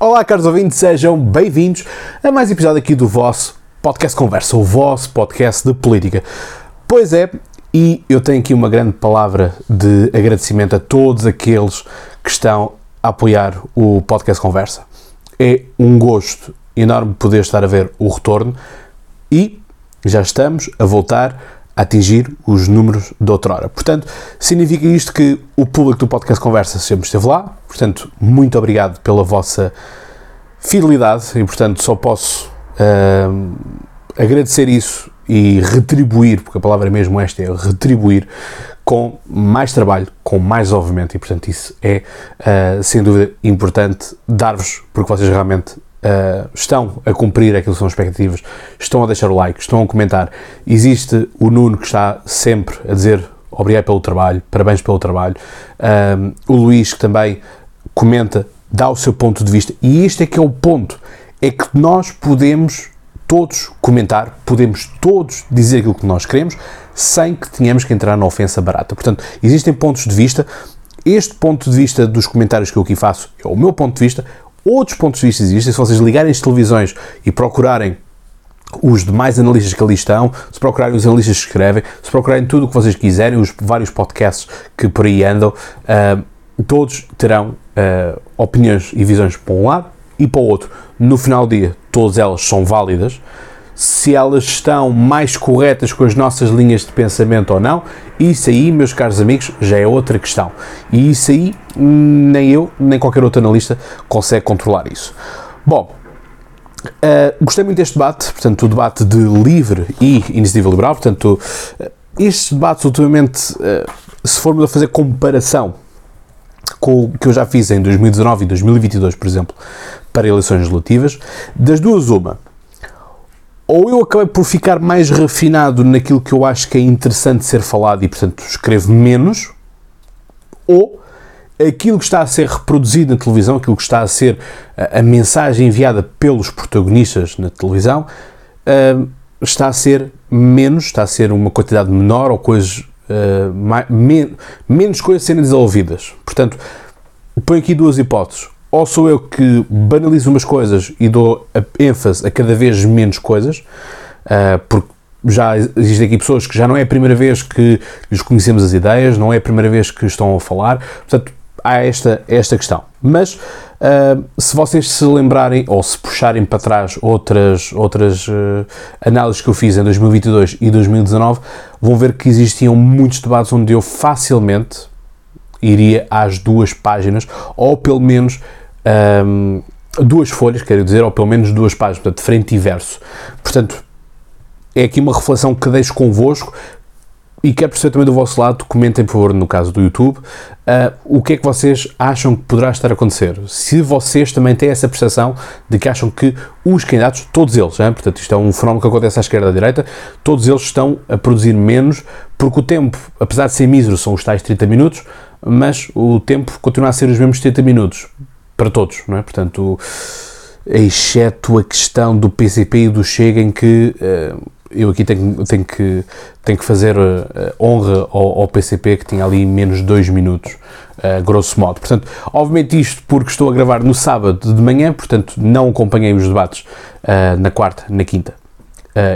Olá, caros ouvintes, sejam bem-vindos a mais um episódio aqui do vosso podcast Conversa, o vosso podcast de política. Pois é, e eu tenho aqui uma grande palavra de agradecimento a todos aqueles que estão a apoiar o podcast Conversa. É um gosto enorme poder estar a ver o retorno e já estamos a voltar atingir os números de outrora. Portanto, significa isto que o público do podcast Conversa sempre esteve lá. Portanto, muito obrigado pela vossa fidelidade e, portanto, só posso uh, agradecer isso e retribuir, porque a palavra mesmo esta é retribuir, com mais trabalho, com mais desenvolvimento e, portanto, isso é, uh, sem dúvida, importante dar-vos, porque vocês realmente uh, estão a cumprir aquilo que são expectativas, estão a deixar o like, estão a comentar. Existe o Nuno que está sempre a dizer obrigado pelo trabalho, parabéns pelo trabalho. Uh, o Luís que também comenta, dá o seu ponto de vista. E este é que é o ponto, é que nós podemos todos comentar, podemos todos dizer aquilo que nós queremos, sem que tenhamos que entrar na ofensa barata. Portanto, existem pontos de vista. Este ponto de vista dos comentários que eu aqui faço é o meu ponto de vista. Outros pontos de vista existem. Se vocês ligarem as televisões e procurarem os demais analistas que ali estão, se procurarem os analistas que escrevem, se procurarem tudo o que vocês quiserem, os vários podcasts que por aí andam, uh, todos terão uh, opiniões e visões para um lado e para o outro. No final do dia, todas elas são válidas. Se elas estão mais corretas com as nossas linhas de pensamento ou não, isso aí, meus caros amigos, já é outra questão. E isso aí, nem eu, nem qualquer outro analista consegue controlar isso. Bom, Uh, gostei muito deste debate, portanto, o debate de livre e iniciativa liberal. Portanto, uh, estes debates, ultimamente, uh, se formos a fazer comparação com o que eu já fiz em 2019 e 2022, por exemplo, para eleições legislativas, das duas, uma. Ou eu acabei por ficar mais refinado naquilo que eu acho que é interessante ser falado e, portanto, escrevo menos, ou aquilo que está a ser reproduzido na televisão, aquilo que está a ser a, a mensagem enviada pelos protagonistas na televisão, uh, está a ser menos, está a ser uma quantidade menor ou coisas uh, mais, men menos coisas serem desenvolvidas. Portanto, ponho aqui duas hipóteses. Ou sou eu que banalizo umas coisas e dou ênfase a cada vez menos coisas, uh, porque já existem aqui pessoas que já não é a primeira vez que lhes conhecemos as ideias, não é a primeira vez que estão a falar, portanto, há esta, esta questão. Mas uh, se vocês se lembrarem ou se puxarem para trás outras, outras uh, análises que eu fiz em 2022 e 2019, vão ver que existiam muitos debates onde eu facilmente iria às duas páginas, ou pelo menos um, duas folhas, quero dizer, ou pelo menos duas páginas, portanto, frente e verso. Portanto, é aqui uma reflexão que deixo convosco e quero perceber também do vosso lado, comentem por favor no caso do YouTube, uh, o que é que vocês acham que poderá estar a acontecer. Se vocês também têm essa percepção de que acham que os candidatos, todos eles, hein, portanto isto é um fenómeno que acontece à esquerda e à direita, todos eles estão a produzir menos, porque o tempo, apesar de ser mísero, são os tais 30 minutos, mas o tempo continua a ser os mesmos 30 minutos, para todos, não é? Portanto, exceto a questão do PCP e do Chega em que... Uh, eu aqui tenho, tenho, que, tenho que fazer uh, honra ao, ao, PCP que tinha ali menos 2 minutos, uh, grosso modo. Portanto, obviamente isto porque estou a gravar no sábado de manhã, portanto não acompanhei os debates na quarta, na quinta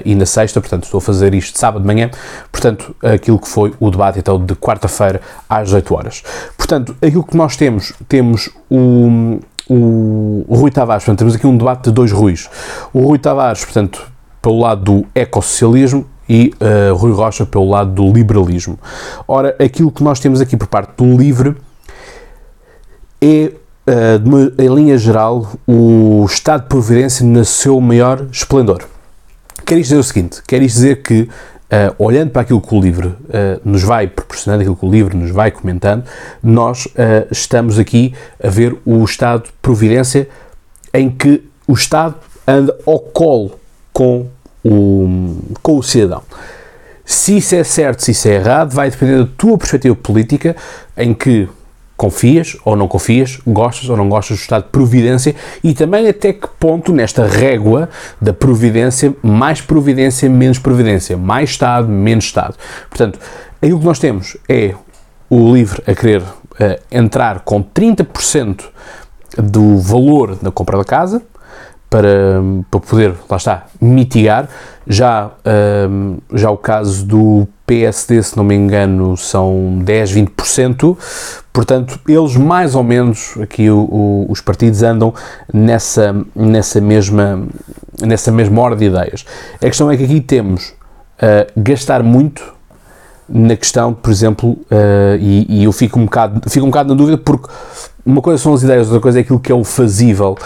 e na sexta, portanto estou a fazer isto sábado de manhã, portanto aquilo que foi o debate então de quarta-feira às 8 horas. Portanto, aquilo que nós temos, temos o, o, o Rui Tavares, portanto temos aqui um debate de dois Ruis. O Rui Tavares, portanto, pelo lado do ecossocialismo e uh, Rui Rocha pelo lado do liberalismo. Ora, aquilo que nós temos aqui por parte do LIVRE é, uh, uma, em linha geral, o Estado de Providência no seu maior esplendor. Quer isto dizer o seguinte, quer isto dizer que, uh, olhando para aquilo que o LIVRE nos vai proporcionando, aquilo que o LIVRE nos vai comentando, nós estamos aqui a ver o Estado de Providência em que o Estado anda ao colo com o, com o cidadão. Se isso é certo, se isso é errado, vai depender da tua perspectiva política, em que confias ou não confias, gostas ou não gostas do estado de providência e também até que ponto nesta régua da providência, mais providência, menos providência, mais Estado, menos Estado. Portanto, aí o que nós temos é o LIVRE a querer uh, entrar com 30% do valor da compra da casa, para, para poder, lá está, mitigar. Já, um, já o caso do PSD, se não me engano, são 10, 20%, portanto, eles mais ou menos, aqui o, o, os partidos andam nessa, nessa, mesma, nessa mesma ordem de ideias. A questão é que aqui temos uh, gastar muito na questão, por exemplo, uh, e, e, eu fico um, bocado, fico um bocado na dúvida porque uma coisa são as ideias, outra coisa é aquilo que é o fazível.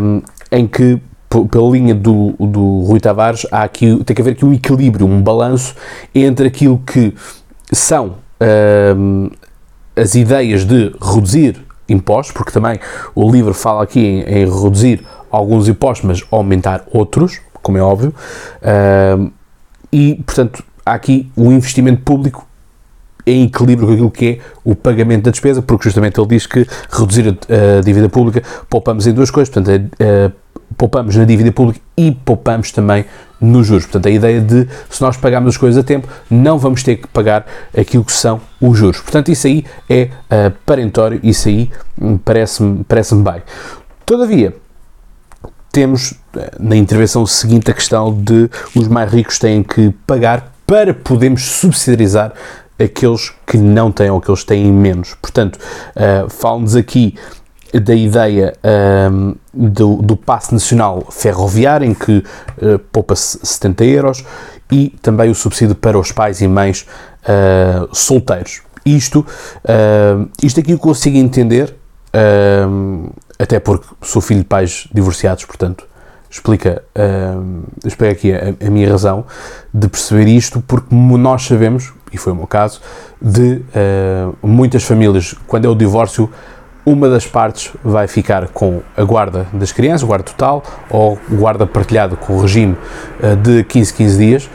Um, em que pela linha do, do Rui Tavares, há aqui, tem que haver aqui um equilíbrio, um balanço entre aquilo que são hum, as ideias de reduzir impostos, porque também o livro fala aqui em, em reduzir alguns impostos, mas aumentar outros, como é óbvio, hum, e portanto há aqui o um investimento público em equilíbrio com aquilo que é o pagamento da despesa, porque justamente ele diz que reduzir a, a dívida pública poupamos em duas coisas, portanto, a, a, poupamos na dívida pública e poupamos também nos juros. Portanto, a ideia de se nós pagarmos as coisas a tempo, não vamos ter que pagar aquilo que são os juros. Portanto, isso aí é uh, parentório, isso aí hum, parece-me parece bem. Todavia, temos eh, na intervenção seguinte a questão de os mais ricos têm que pagar para podermos subsidiarizar aqueles que não têm ou aqueles que têm menos. Portanto, uh, falam-nos aqui da ideia um, do, do passe nacional ferroviário, em que uh, poupa-se 70 euros, e também o subsídio para os pais e mães uh, solteiros. Isto, uh, isto aqui eu consigo entender, uh, até porque sou filho de pais divorciados, portanto, explica, uh, explica aqui a, a, minha razão de perceber isto, porque nós sabemos, e foi o meu caso, de muitas famílias, quando é o divórcio, uma das partes vai ficar com a guarda das crianças, guarda total, ou guarda partilhada com o regime uh, de 15, 15 dias,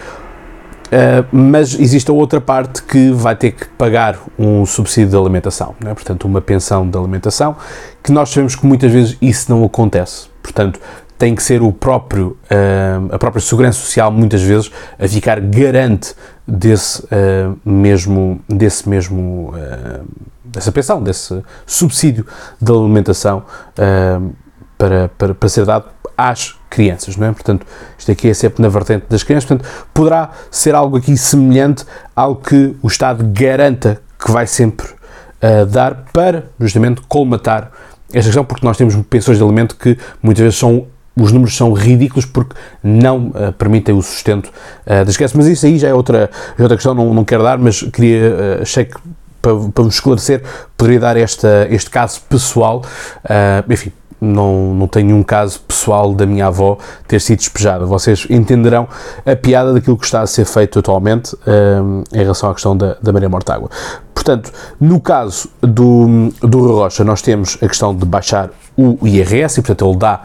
Uh, mas existe a outra parte que vai ter que pagar um subsídio de alimentação, é? portanto, uma pensão de alimentação, que nós sabemos que muitas vezes isso não acontece. Portanto, tem que ser o próprio, uh, a própria Segurança Social, muitas vezes, a ficar garante desse uh, mesmo, desse mesmo, uh, dessa pensão, desse subsídio de alimentação para, para, para ser dado às crianças, não é? Portanto, isto aqui é sempre na vertente das crianças, portanto, poderá ser algo aqui semelhante ao que o Estado garanta que vai sempre dar para, justamente, colmatar esta questão, porque nós temos pensões de alimento que muitas vezes são os números são ridículos porque não uh, permitem o sustento uh, das crianças. Mas isso aí já é outra, é outra questão, não, não quero dar, mas queria, uh, achei que para, para vos esclarecer, poderia dar esta, este caso pessoal. Uh, enfim, não, não tenho um caso pessoal da minha avó ter sido despejada. Vocês entenderão a piada daquilo que está a ser feito atualmente em relação à questão da, da Maria Mortágua. Portanto, no caso do, do Rocha, nós temos a questão de baixar o IRS, e portanto ele dá,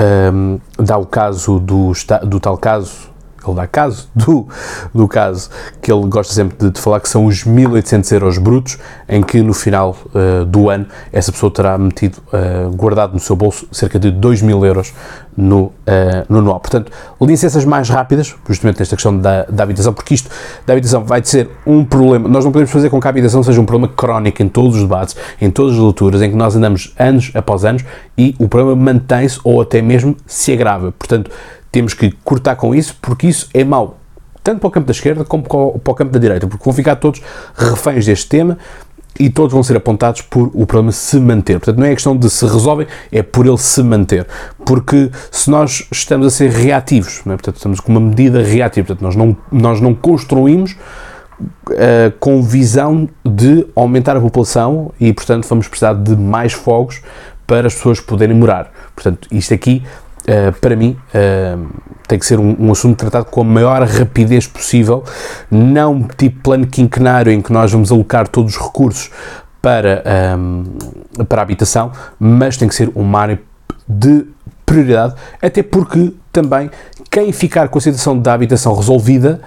um, dá o caso do, do tal caso ele dá caso do, do caso que ele gosta sempre de, de falar, que são os 1.800 euros brutos, em que no final uh, do ano essa pessoa terá metido, uh, guardado no seu bolso, cerca de 2 mil euros no, uh, no anual. Portanto, licenças mais rápidas, justamente nesta questão da, da habitação, porque isto da habitação vai ser um problema, nós não podemos fazer com que a habitação seja um problema crónico em todos os debates, em todas as leituras, em que nós andamos anos após anos e o problema mantém-se ou até mesmo se agrava. Portanto, temos que cortar com isso, porque isso é mau, tanto para o campo da esquerda como para o campo da direita, porque vão ficar todos reféns deste tema e todos vão ser apontados por o problema se manter. Portanto, não é questão de se resolvem, é por ele se manter. Porque se nós estamos a ser reativos, é? portanto, estamos com uma medida reativa, portanto, nós não, nós não construímos uh, com visão de aumentar a população e, portanto, vamos precisar de mais fogos para as pessoas poderem morar. Portanto, isto aqui uh, para mim, uh, tem que ser um, um, assunto tratado com a maior rapidez possível, não tipo plano quinquenário em que nós vamos alocar todos os recursos para, um, ehm, para a habitação, mas tem que ser uma área de prioridade, até porque também quem ficar com a situação da habitação resolvida,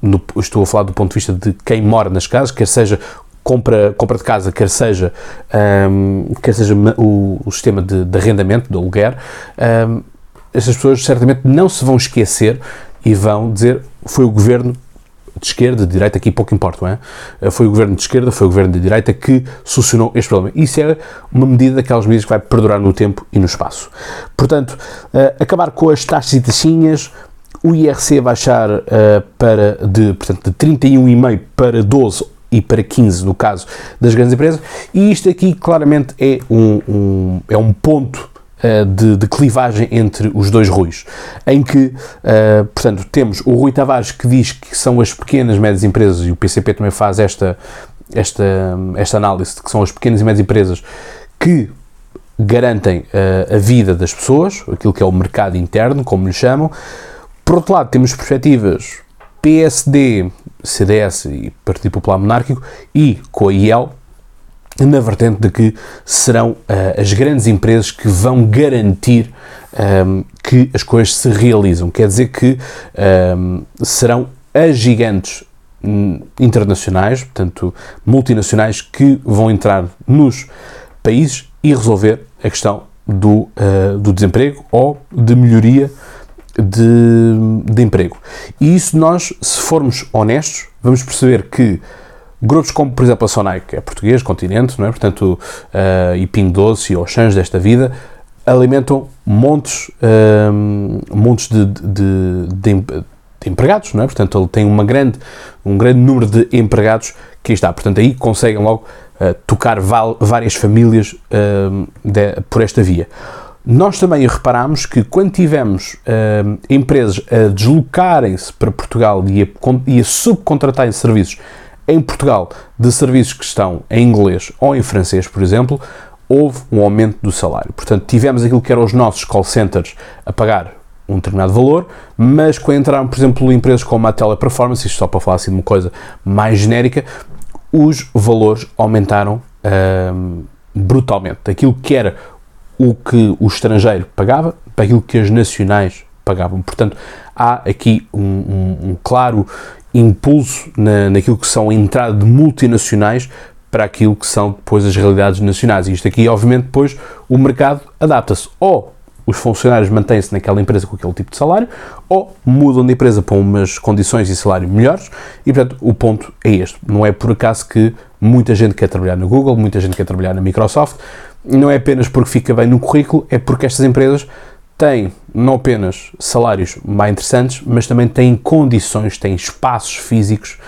no, estou a falar do ponto de vista de quem mora nas casas, quer seja compra, compra de casa, quer seja, um, quer seja o, o sistema de, de arrendamento, de aluguer, um, estas pessoas certamente não se vão esquecer e vão dizer foi o governo de esquerda, de direita, aqui pouco importa, é? Foi o governo de esquerda, foi o governo de direita que solucionou este problema. Isso é uma medida daquelas medidas que vai perdurar no tempo e no espaço. Portanto, acabar com as taxas e taxinhas, o IRC baixar uh, para de, portanto, de 31,5 para 12 e para 15 no caso das grandes empresas, e isto aqui claramente é um, um é um ponto uh, de, de, clivagem entre os dois Ruis, em que, uh, portanto, temos o Rui Tavares que diz que são as pequenas e médias empresas, e o PCP também faz esta, esta, esta análise de que são as pequenas e médias empresas que garantem uh, a vida das pessoas, aquilo que é o mercado interno, como lhe chamam, por outro lado, temos perspectivas PSD, CDS e Partido Popular Monárquico e com a IEL, na vertente de que serão uh, as grandes empresas que vão garantir um, ehm, que as coisas se realizam. Quer dizer que um, ehm, serão as gigantes hum, internacionais, portanto multinacionais, que vão entrar nos países e resolver a questão do, uh, do desemprego ou de melhoria de, de emprego. E isso nós, se formos honestos, vamos perceber que grupos como, por exemplo, a que é português, continente, não é? portanto, uh, e Ping Doce e Oxãs desta vida, alimentam montes, um, eh, montes de, de, de, de, empregados, não é? portanto, ele tem uma grande, um grande número de empregados que está, portanto, aí conseguem logo uh, tocar val, várias famílias de, por esta via. Nós também reparámos que quando tivemos uh, empresas a deslocarem-se para Portugal e a, e a subcontratarem serviços em Portugal de serviços que estão em inglês ou em francês, por exemplo, houve um aumento do salário. Portanto, tivemos aquilo que eram os nossos call centers a pagar um determinado valor, mas quando entraram, por exemplo, empresas como a Teleperformance, isto só para falar assim de uma coisa mais genérica, os valores aumentaram uh, brutalmente. Aquilo que era o que o estrangeiro pagava para aquilo que as nacionais pagavam. Portanto, há aqui um, um, um claro impulso na, naquilo que são a entrada de multinacionais para aquilo que são depois as realidades nacionais. E isto aqui, obviamente, depois o mercado adapta-se. Ou os funcionários mantêm-se naquela empresa com aquele tipo de salário, ou mudam de empresa para umas condições e salário melhores, e portanto o ponto é este. Não é por acaso que muita gente quer trabalhar no Google, muita gente quer trabalhar na Microsoft, não é apenas porque fica bem no currículo, é porque estas empresas têm não apenas salários mais interessantes, mas também têm condições, têm espaços físicos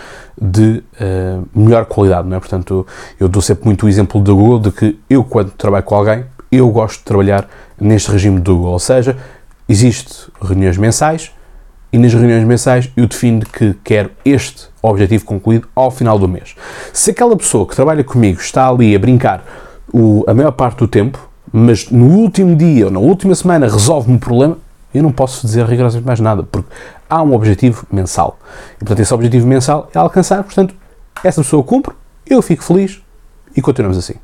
de uh, melhor qualidade, não é? Portanto, eu dou sempre muito o exemplo do Google de que eu, quando trabalho com alguém, eu gosto de trabalhar neste regime do Google, ou seja, existe reuniões mensais e nas reuniões mensais eu defino que quero este objetivo concluído ao final do mês. Se aquela pessoa que trabalha comigo está ali a brincar o, a maior parte do tempo, mas no último dia ou na última semana resolve-me um problema, eu não posso dizer rigorosamente mais nada, porque há um objetivo mensal. E, portanto, esse objetivo mensal é alcançar, portanto, essa pessoa cumpre, eu fico feliz e continuamos assim.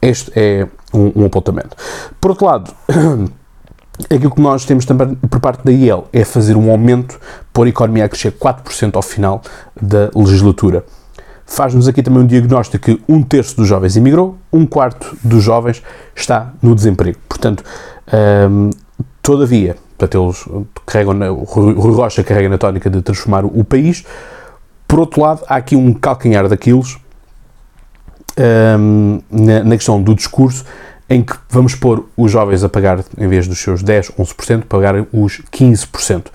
Este é um, um apontamento. Por outro lado, aquilo que nós temos também por parte da IEL é fazer um aumento por a economia a crescer 4% ao final da legislatura faz-nos aqui também um diagnóstico que um terço dos jovens emigrou, um quarto dos jovens está no desemprego. Portanto, um, todavia, portanto, eles carregam na, o Rui Rocha carrega na tónica de transformar o país. Por outro lado, há aqui um calcanhar daqueles um, na, na, questão do discurso, em que vamos pôr os jovens a pagar, em vez dos seus 10, 11%, pagar os 15%.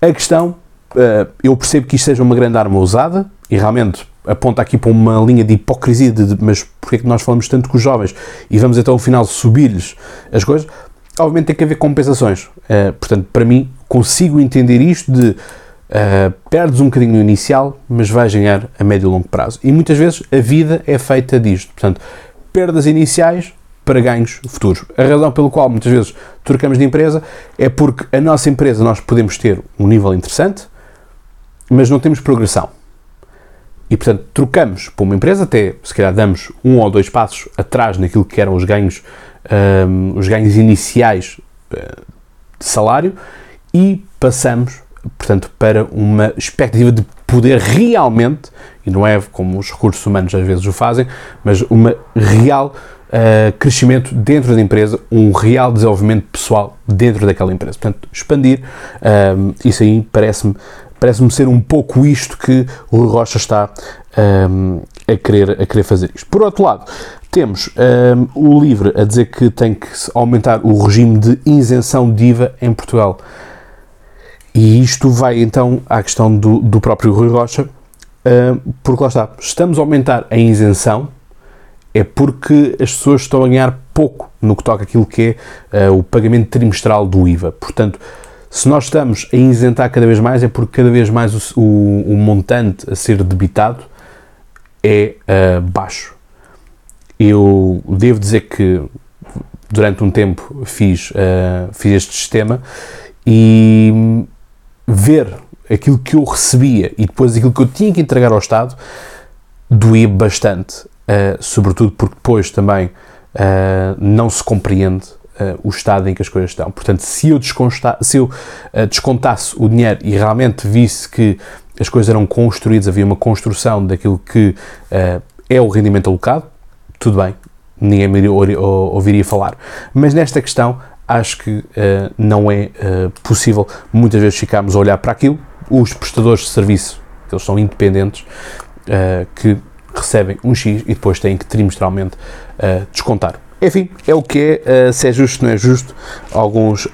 A questão, uh, eu percebo que isto seja uma grande arma usada, e realmente aponta aqui para uma linha de hipocrisia, de, de, mas porquê é que nós falamos tanto com os jovens e vamos então ao final subir-lhes as coisas? Obviamente tem que haver compensações. Uh, portanto, para mim, consigo entender isto de uh, perdes um bocadinho no inicial, mas vais ganhar a médio e longo prazo. E muitas vezes a vida é feita disto. Portanto, perdas iniciais para ganhos futuros. A razão pelo qual muitas vezes trocamos de empresa é porque a nossa empresa nós podemos ter um nível interessante, mas não temos progressão. E, portanto, trocamos para uma empresa, até se calhar damos um ou dois passos atrás naquilo que eram os ganhos, um, os ganhos iniciais uh, de salário e passamos, portanto, para uma expectativa de poder realmente, e não é como os recursos humanos às vezes o fazem, mas uma real uh, crescimento dentro da empresa, um real desenvolvimento pessoal dentro daquela empresa. Portanto, expandir, um, isso aí parece-me parece-me ser um pouco isto que o Rui Rocha está um, a, querer, a querer fazer isto. Por outro lado, temos um, o LIVRE a dizer que tem que aumentar o regime de isenção de IVA em Portugal. E isto vai então à questão do, do próprio Rui Rocha, um, porque lá está, estamos a aumentar a isenção, é porque as pessoas estão a ganhar pouco no que toca aquilo que é uh, o pagamento trimestral do IVA. Portanto, se nós estamos a isentar cada vez mais, é porque cada vez mais o, o, o montante a ser debitado é uh, baixo. Eu devo dizer que durante um tempo fiz, uh, fiz este sistema e ver aquilo que eu recebia e depois aquilo que eu tinha que entregar ao Estado doía bastante, uh, sobretudo porque depois também uh, não se compreende uh, o estado em que as coisas estão. Portanto, se eu, se eu descontasse o dinheiro e realmente visse que as coisas eram construídas, havia uma construção daquilo que é o rendimento alocado, tudo bem, ninguém me ouviria falar. Mas nesta questão, acho que uh, não é uh, possível muitas vezes ficarmos a olhar para aquilo. Os prestadores de serviço, eles são independentes, uh, que recebem um X e depois têm que trimestralmente descontar. Enfim, é o que é, se é justo, não é justo, alguns,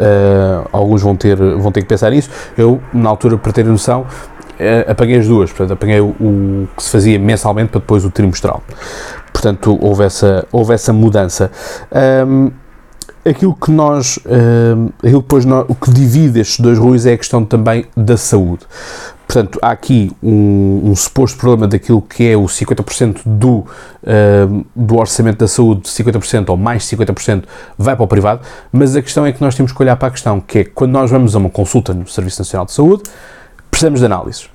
alguns vão, ter, vão ter que pensar nisso. Eu, na altura, para ter noção, apaguei as duas, portanto, apaguei o, o, que se fazia mensalmente para depois o trimestral. Portanto, houve essa, houve essa mudança. Um, aquilo que nós, uh, aquilo depois nós, o que divide estes dois ruídos é a questão também da saúde. Portanto, há aqui um, um suposto problema daquilo que é o 50% do, uh, do orçamento da saúde, 50% ou mais 50% vai para o privado, mas a questão é que nós temos que olhar para a questão que é quando nós vamos a uma consulta no Serviço Nacional de Saúde, precisamos de análises.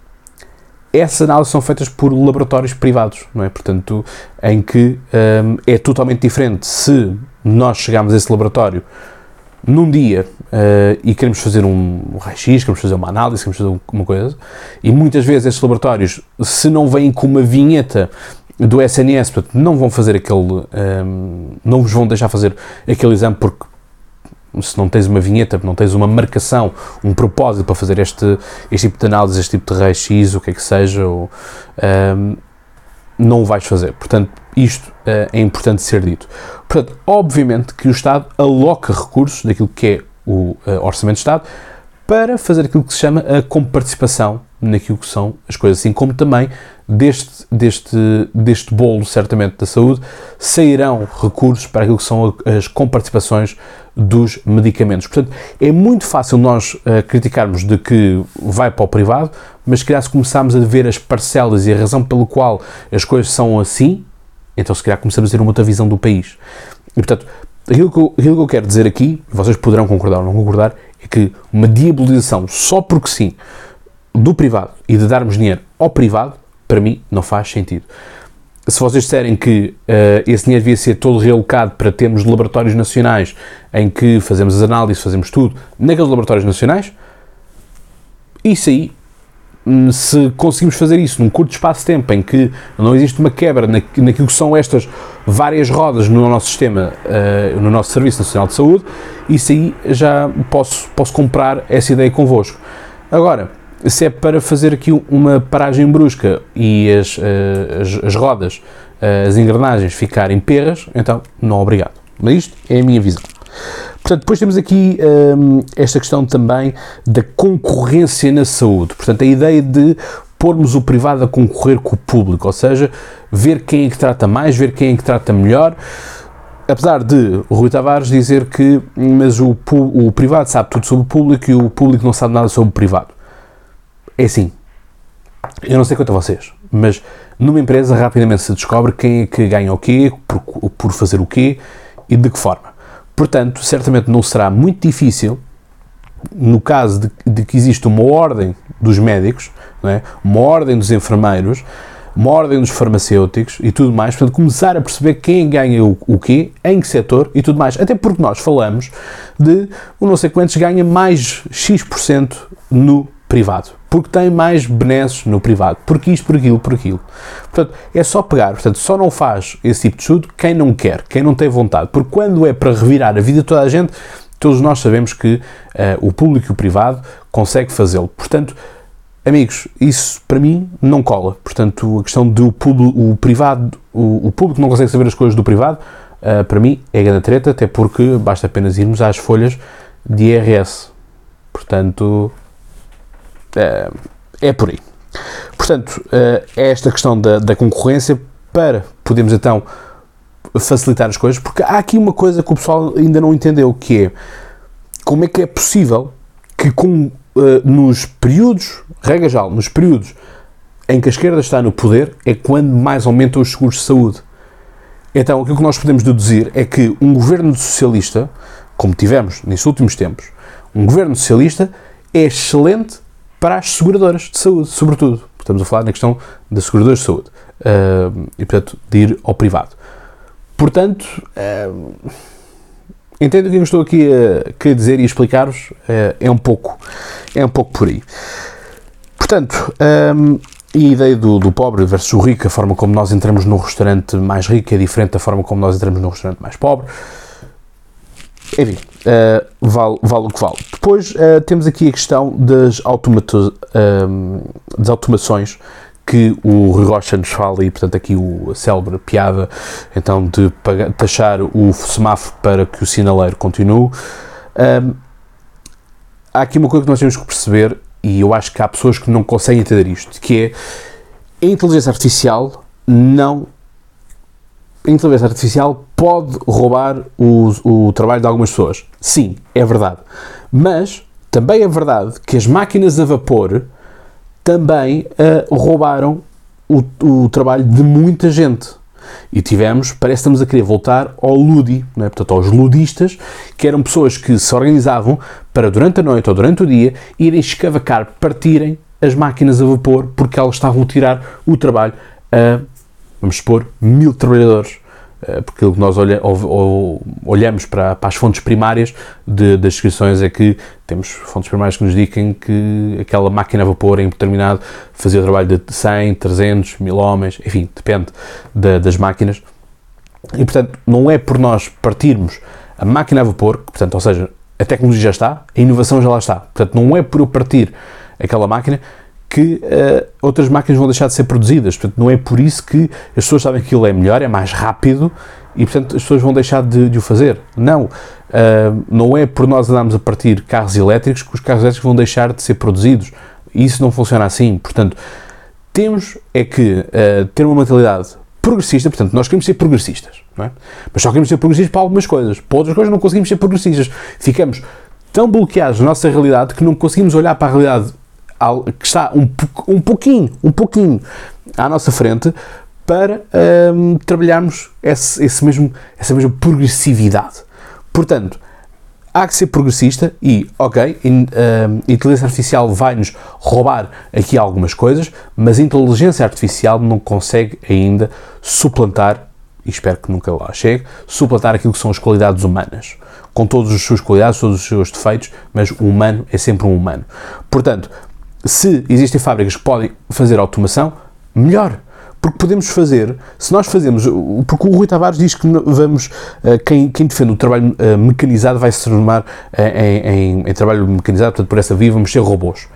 Essas análises são feitas por laboratórios privados, não é? Portanto, em que um, é totalmente diferente se nós chegamos a esse laboratório num dia uh, e queremos fazer um, raio-x, queremos fazer uma análise, queremos fazer uma coisa, e muitas vezes esses laboratórios, se não vêm com uma vinheta do SNS, portanto, não vão fazer aquele, um, não vos vão deixar fazer aquele exame porque se não tens uma vinheta, não tens uma marcação, um propósito para fazer este, este tipo de análise, este tipo de raio-x, o que é que seja, ou, um, não o vais fazer. Portanto, isto uh, é importante ser dito. Portanto, obviamente que o Estado aloca recursos daquilo que é o uh, Orçamento de Estado para fazer aquilo que se chama a comparticipação naquilo que são as coisas, assim como também deste, deste, deste bolo, certamente, da saúde, sairão recursos para aquilo que são as comparticipações dos medicamentos. Portanto, é muito fácil nós uh, criticarmos de que vai para o privado, mas se calhar se começarmos a ver as parcelas e a razão pelo qual as coisas são assim, então se calhar começamos a ter uma outra visão do país. E portanto, aquilo que eu, aquilo que eu quero dizer aqui, vocês poderão concordar ou não concordar, é que uma diabolização só porque sim do privado e de darmos dinheiro ao privado, para mim, não faz sentido. Se vocês disserem que uh, esse dinheiro devia ser todo realocado para termos laboratórios nacionais em que fazemos as análises, fazemos tudo naqueles laboratórios nacionais, isso aí, se conseguimos fazer isso num curto espaço de tempo em que não existe uma quebra na, naquilo que são estas várias rodas no nosso sistema, uh, no nosso Serviço Nacional de Saúde, isso aí já posso, posso comprar essa ideia convosco. Agora, se é para fazer aqui uma paragem brusca e as, eh, as, as rodas, eh, as engrenagens ficarem perras, então não obrigado. Mas isto é a minha visão. Portanto, depois temos aqui um, ehm, esta questão também da concorrência na saúde. Portanto, a ideia de pormos o privado a concorrer com o público, ou seja, ver quem é que trata mais, ver quem é que trata melhor. Apesar de Rui Tavares dizer que mas o, o privado sabe tudo sobre o público e o público não sabe nada sobre o privado. É assim, eu não sei quanto a vocês, mas numa empresa rapidamente se descobre quem é que ganha o quê, por, por fazer o quê e de que forma. Portanto, certamente não será muito difícil, no caso de, de que exista uma ordem dos médicos, é? uma ordem dos enfermeiros, uma ordem dos farmacêuticos e tudo mais, portanto, começar a perceber quem ganha o, o quê, em que setor e tudo mais. Até porque nós falamos de o não sei quantos ganha mais X% no privado, porque tem mais benesses no privado, porque isto, por aquilo, por aquilo. Portanto, é só pegar, portanto, só não faz esse tipo de estudo quem não quer, quem não tem vontade, porque quando é para revirar a vida de toda a gente, todos nós sabemos que uh, o público e o privado consegue fazê-lo. Portanto, amigos, isso para mim não cola. Portanto, a questão do público, o privado, o, o público não consegue saber as coisas do privado, uh, para mim é grande treta, até porque basta apenas irmos às folhas de IRS. Portanto, é por aí. Portanto, uh, é esta questão da, da concorrência para podermos então facilitar as coisas, porque há aqui uma coisa que o pessoal ainda não entendeu, que é como é que é possível que com, uh, nos períodos, regra geral, nos períodos em que a esquerda está no poder, é quando mais aumentam os seguros de saúde. Então, aquilo que nós podemos deduzir é que um governo socialista, como tivemos nesses últimos tempos, um governo socialista é excelente para as seguradoras de saúde, sobretudo. Estamos a falar na questão das seguradoras de saúde uh, e, portanto, de ir ao privado. Portanto, uh, entendo o que eu estou aqui a querer dizer e explicar-vos, uh, é, um pouco, é um pouco por aí. Portanto, um, a ideia do, do, pobre versus o rico, a forma como nós entramos no restaurante mais rico é diferente da forma como nós entramos no restaurante mais pobre. Enfim, uh, vale, vale o que vale. Depois uh, temos aqui a questão das, automato, uh, das automações que o Rui Rocha nos fala, e portanto aqui o, a célebre piada então de taxar o semáforo para que o sinaleiro continue. Um, há aqui uma coisa que nós temos que perceber, e eu acho que há pessoas que não conseguem entender isto, que é a inteligência artificial não a inteligência artificial pode roubar o, o trabalho de algumas pessoas. Sim, é verdade. Mas também é verdade que as máquinas a vapor também uh, roubaram o, o, trabalho de muita gente. E tivemos, parece que estamos a querer voltar ao Ludi, é? portanto aos ludistas, que eram pessoas que se organizavam para durante a noite ou durante o dia irem escavacar, partirem as máquinas a vapor porque elas estavam a tirar o trabalho a, vamos supor, mil trabalhadores porque o que nós olha, olhamos para, para, as fontes primárias de, das descrições é que temos fontes primárias que nos dizem que aquela máquina a vapor em determinado fazia o trabalho de 100, 300, 1000 homens, enfim, depende de, das máquinas. E, portanto, não é por nós partirmos a máquina a vapor, portanto, ou seja, a tecnologia já está, a inovação já lá está. Portanto, não é por eu partir aquela máquina que uh, outras máquinas vão deixar de ser produzidas. Portanto, não é por isso que as pessoas sabem que aquilo é melhor, é mais rápido e, portanto, as pessoas vão deixar de, de o fazer. Não. Uh, não é por nós andarmos a partir carros elétricos que os carros elétricos vão deixar de ser produzidos. Isso não funciona assim. Portanto, temos é que uh, ter uma mentalidade progressista, portanto, nós queremos ser progressistas, não é? mas só queremos ser progressistas para algumas coisas. Para outras coisas não conseguimos ser progressistas. Ficamos tão bloqueados na nossa realidade que não conseguimos olhar para a realidade que está um, um pouquinho, um pouquinho à nossa frente para um, trabalharmos esse, esse mesmo, essa mesma progressividade. Portanto, há que ser progressista e, ok, in, a inteligência artificial vai-nos roubar aqui algumas coisas, mas a inteligência artificial não consegue ainda suplantar, e espero que nunca lá chegue, suplantar aquilo que são as qualidades humanas. Com todas as suas qualidades, todos os seus defeitos, mas o humano é sempre um humano. Portanto, se existem fábricas que podem fazer automação, melhor. Porque podemos fazer, se nós fazemos, porque o Rui Tavares diz que vamos, eh, quem, quem defende o trabalho eh, mecanizado vai se transformar eh, em, em, em trabalho mecanizado, portanto, por essa via vamos ser robôs.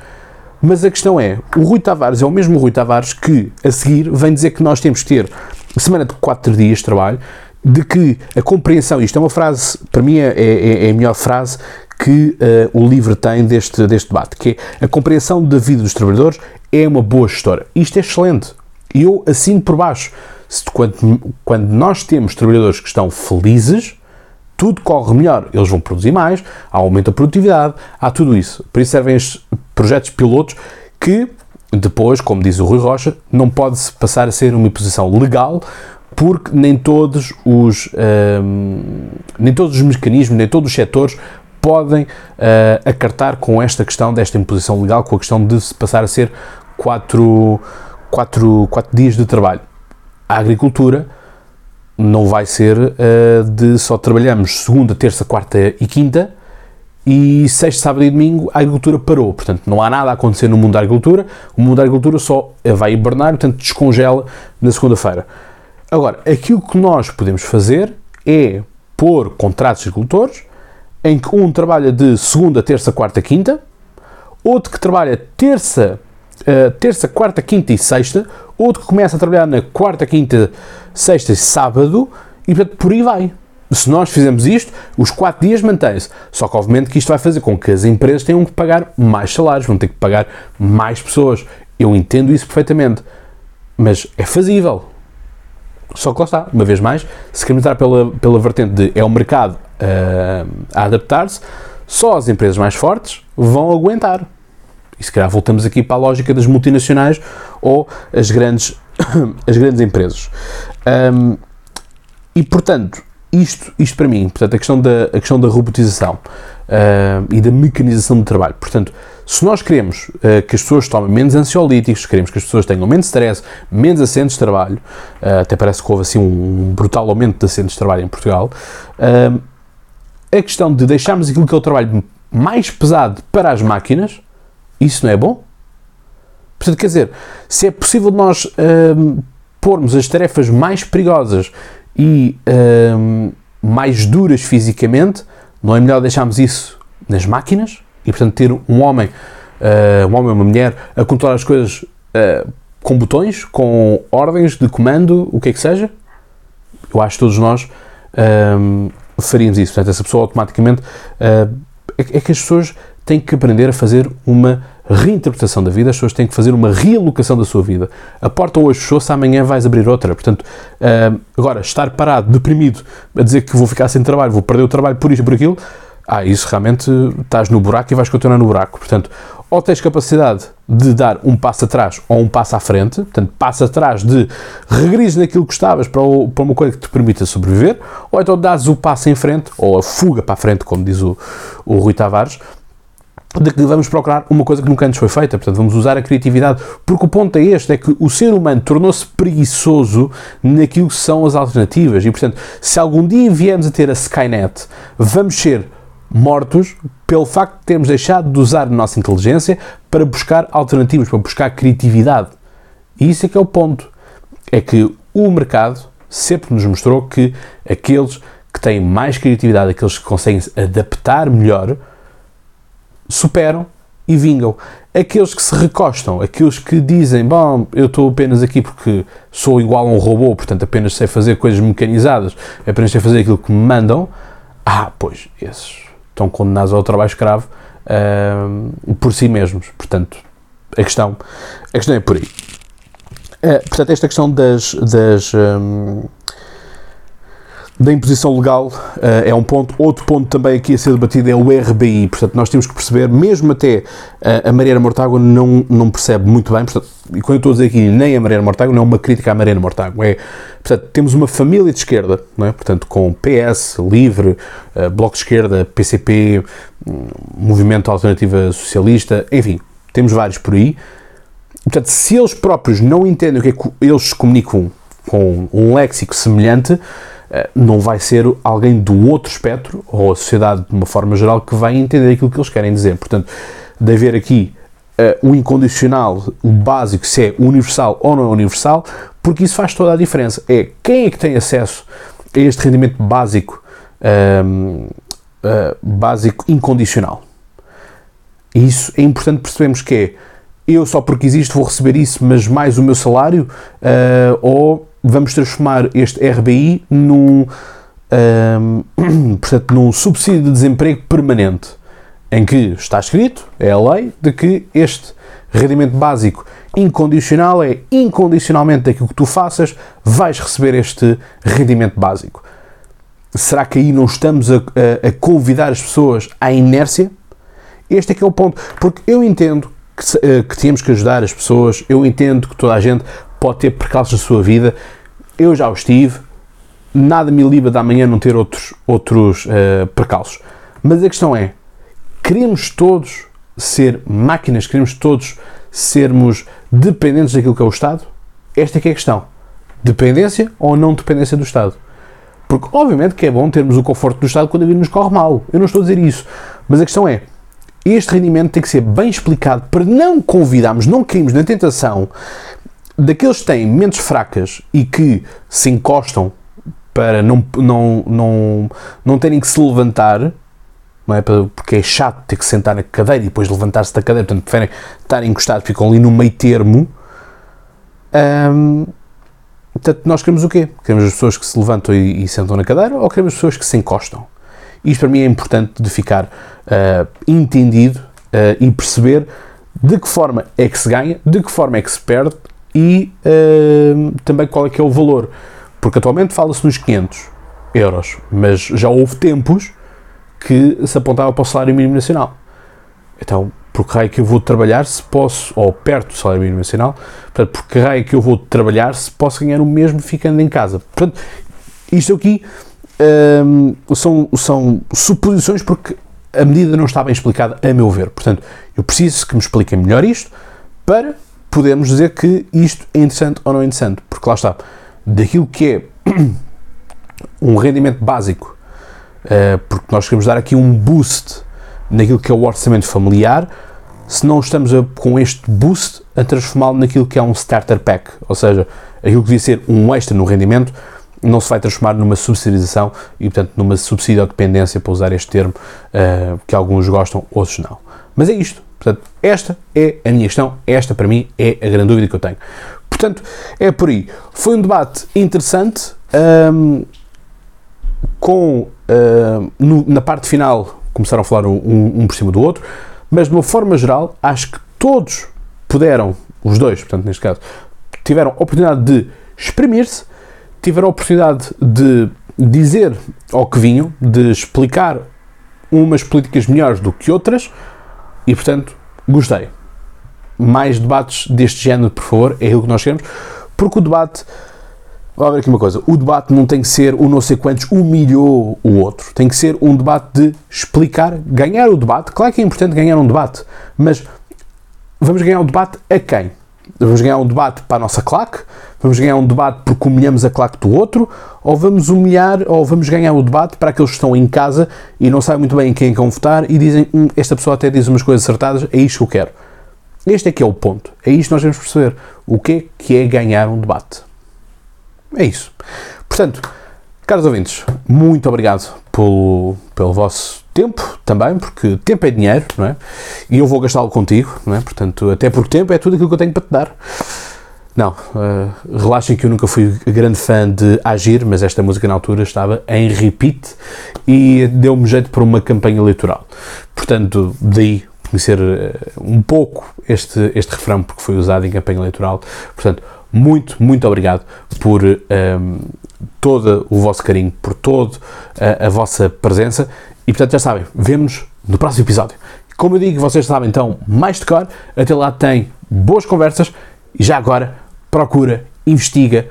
Mas a questão é, o Rui Tavares é o mesmo Rui Tavares que, a seguir, vem dizer que nós temos que ter semana de 4 dias de trabalho, de que a compreensão, isto é uma frase, para mim é, é, é a melhor frase que uh, o livro tem deste, deste debate, que é a compreensão da vida dos trabalhadores é uma boa história. Isto é excelente. Eu assino por baixo. Quando, quando nós temos trabalhadores que estão felizes, tudo corre melhor. Eles vão produzir mais, há aumento da produtividade, há tudo isso. Por isso servem estes projetos pilotos que depois, como diz o Rui Rocha, não pode-se passar a ser uma imposição legal porque nem todos os um, nem todos os mecanismos, nem todos os setores podem uh, acartar com esta questão desta imposição legal, com a questão de se passar a ser quatro, quatro, quatro dias de trabalho. A agricultura não vai ser uh, de só trabalhamos segunda, terça, quarta e quinta e sexta, sábado e domingo a agricultura parou. Portanto, não há nada a acontecer no mundo da agricultura. O mundo da agricultura só vai hibernar, portanto, descongela na segunda-feira. Agora, aquilo que nós podemos fazer é pôr contratos de agricultores em que um trabalha de segunda, terça, quarta, quinta, outro que trabalha terça, uh, terça, quarta, quinta e sexta, outro que começa a trabalhar na quarta, quinta, sexta e sábado, e portanto por aí vai. Se nós fizermos isto, os 4 dias mantém-se. Só que, obviamente, que isto vai fazer com que as empresas tenham que pagar mais salários, vão ter que pagar mais pessoas. Eu entendo isso perfeitamente. Mas é fazível. Só que lá está, uma vez mais, se entrar pela, pela vertente de é o mercado uh, a adaptar-se, só as empresas mais fortes vão aguentar. E se calhar voltamos aqui para a lógica das multinacionais ou as grandes, as grandes empresas. Um, e portanto, isto, isto para mim, portanto, a questão da, a questão da robotização uh, e da mecanização do trabalho. Portanto, se nós queremos uh, que as pessoas tomem menos ansiolíticos, queremos que as pessoas tenham menos stress, menos acidentes de trabalho, uh, até parece que houve assim um brutal aumento de acidentes de trabalho em Portugal, a questão de deixarmos aquilo que é o trabalho mais pesado para as máquinas, isso não é bom? Portanto, quer dizer, se é possível nós pormos as tarefas mais perigosas e um, mais duras fisicamente, não é melhor deixarmos isso nas máquinas e, portanto, ter um homem, uh, um homem ou uma mulher a controlar as coisas uh, com botões, com ordens de comando, o que é que seja? Eu acho que todos nós um, faríamos isso. Portanto, essa pessoa automaticamente. Uh, é, é que as pessoas têm que aprender a fazer uma reinterpretação da vida, as pessoas têm que fazer uma realocação da sua vida. A porta hoje fechou-se, amanhã vais abrir outra. Portanto, uh, agora, estar parado, deprimido, a dizer que vou ficar sem trabalho, vou perder o trabalho por isto, por aquilo, ah, isso realmente estás no buraco e vais continuar no buraco. Portanto, ou tens capacidade de dar um passo atrás ou um passo à frente, portanto, passo atrás de regredir naquilo que estavas para, o, para uma coisa que te permita sobreviver, ou então dás o passo em frente, ou a fuga para a frente, como diz o, o Rui Tavares, de que vamos procurar uma coisa que nunca antes foi feita, portanto vamos usar a criatividade, porque o ponto é este, é que o ser humano tornou-se preguiçoso naquilo que são as alternativas, e portanto, se algum dia viemos a ter a Skynet, vamos ser mortos pelo facto de termos deixado de usar a nossa inteligência para buscar alternativas, para buscar criatividade. E isso é que é o ponto, é que o mercado sempre nos mostrou que aqueles que têm mais criatividade, aqueles que conseguem se adaptar melhor, superam e vingam. Aqueles que se recostam, aqueles que dizem, bom, eu estou apenas aqui porque sou igual a um robô, portanto apenas sei fazer coisas mecanizadas, apenas sei fazer aquilo que me mandam, ah, pois, esses estão condenados ao trabalho escravo uh, por si mesmos. Portanto, a questão, a questão é por aí. Uh, portanto, esta questão das, das um, da imposição legal uh, é um ponto. Outro ponto também aqui a ser debatido é o RBI. Portanto, nós temos que perceber, mesmo até uh, a Mariana Mortágua não, não percebe muito bem, portanto, e quando eu estou a dizer aqui nem a Mariana Mortágua, não é uma crítica à Mariana Mortágua, é, portanto, temos uma família de esquerda, não é? portanto, com PS, LIVRE, uh, Bloco de Esquerda, PCP, um, Movimento Alternativa Socialista, enfim, temos vários por aí. Portanto, se eles próprios não entendem o que é que eles se comunicam com um léxico semelhante, não vai ser alguém do outro espectro, ou a sociedade de uma forma geral, que vai entender aquilo que eles querem dizer. Portanto, de haver aqui uh, o incondicional, o básico, se é universal ou não é universal, porque isso faz toda a diferença. É quem é que tem acesso a este rendimento básico, uh, uh, básico incondicional. Isso é importante percebermos que é eu só porque existe vou receber isso, mas mais o meu salário, ou vamos transformar este RBI num, um, portanto, num subsídio de desemprego permanente, em que está escrito, é a lei, de que este rendimento básico incondicional é incondicionalmente daquilo que tu faças, vais receber este rendimento básico. Será que aí não estamos a, a, a convidar as pessoas à inércia? Este é que é o ponto, porque eu entendo que, eh, que temos que ajudar as pessoas, eu entendo que toda a gente pode ter percalços na sua vida, eu já os tive, nada me livra da manhã não ter outros, outros uh, percalços. Mas a questão é, queremos todos ser máquinas, queremos todos sermos dependentes daquilo que é o Estado? Esta é que é a questão. Dependência ou não dependência do Estado? Porque, obviamente, que é bom termos o conforto do Estado quando a vida nos corre mal. Eu não estou a dizer isso. Mas a questão é, este rendimento tem que ser bem explicado para não convidarmos, não cairmos na tentação daqueles que têm mentes fracas e que se encostam para não, não, não, não terem que se levantar não é? Porque é chato ter que sentar na cadeira e depois levantar-se da cadeira, portanto preferem estar encostados, ficam ali no meio termo. Um, portanto, nós queremos o quê? Queremos as pessoas que se levantam e, e, sentam na cadeira ou queremos as pessoas que se encostam? Isto para mim é importante de ficar uh, entendido uh, e perceber de que forma é que se ganha, de que forma é que se perde e uh, também qual é que é o valor. Porque atualmente fala-se nos 500 euros, mas já houve tempos que se apontava para o salário mínimo nacional. Então, por que raio que eu vou trabalhar se posso, ou perto do salário mínimo nacional, portanto, por que raio que eu vou trabalhar se posso ganhar o mesmo ficando em casa? Portanto, isto aqui um, são, são suposições porque a medida não está bem explicada, a meu ver. Portanto, eu preciso que me expliquem melhor isto para podermos dizer que isto é interessante ou não é interessante. Porque lá está, daquilo que é um rendimento básico uh, porque nós queremos dar aqui um boost naquilo que é o orçamento familiar, se não estamos a, com este boost a transformá-lo naquilo que é um starter pack, ou seja, aquilo que devia ser um extra no rendimento, não se vai transformar numa subsidização e, portanto, numa subsídio dependência, para usar este termo, uh, que alguns gostam, outros não. Mas é isto. Portanto, esta é a minha questão, esta para mim é a grande dúvida que eu tenho. Portanto, é por aí. Foi um debate interessante. Um, com, uh, no, na parte final, começaram a falar um, um, por cima do outro, mas de uma forma geral, acho que todos puderam, os dois, portanto, neste caso, tiveram a oportunidade de exprimir-se, tiveram a oportunidade de dizer ao que vinham, de explicar umas políticas melhores do que outras, e portanto, gostei. Mais debates deste género, por favor, é aquilo que nós queremos, porque o debate Vamos ver aqui uma coisa. O debate não tem que ser o não sei quantos humilhou o outro. Tem que ser um debate de explicar, ganhar o debate. Claro que é importante ganhar um debate, mas vamos ganhar o debate a quem? Vamos ganhar um debate para a nossa claque? Vamos ganhar um debate porque humilhamos a claque do outro? Ou vamos humilhar, ou vamos ganhar o debate para aqueles que estão em casa e não sabem muito bem em quem vão votar e dizem hum, esta pessoa até diz umas coisas acertadas, é isto que eu quero. Este é que é o ponto. É isto que nós devemos perceber. O que é que é ganhar um debate? É isso. Portanto, caros ouvintes, muito obrigado pelo, pelo vosso tempo também, porque tempo é dinheiro, não é? E eu vou gastá-lo contigo, não é? Portanto, até porque tempo é tudo aquilo que eu tenho para te dar. Não, uh, relaxem que eu nunca fui grande fã de Agir, mas esta música na altura estava em repeat e deu-me jeito para uma campanha eleitoral. Portanto, daí conhecer uh, um pouco este, este refrão, porque foi usado em campanha eleitoral. Portanto, muito, muito obrigado por um, ehm, todo o vosso carinho, por toda a, a, vossa presença e, portanto, já sabem, vemos no próximo episódio. Como eu digo, vocês sabem então mais de cor, até lá tem boas conversas e já agora procura, investiga,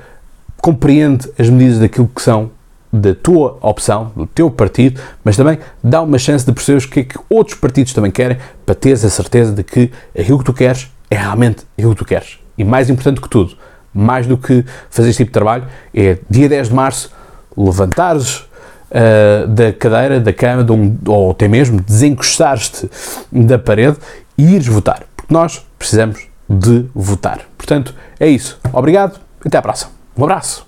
compreende as medidas daquilo que são da tua opção, do teu partido, mas também dá uma chance de perceber o que é que outros partidos também querem para teres a certeza de que aquilo que tu queres é realmente aquilo que tu queres. E mais importante que tudo, mais do que fazer este tipo de trabalho, é dia 10 de março levantares uh, da cadeira, da cama, de um, ou até mesmo desencostares-te da parede e ires votar. Porque nós precisamos de votar. Portanto, é isso. Obrigado até à próxima. Um abraço.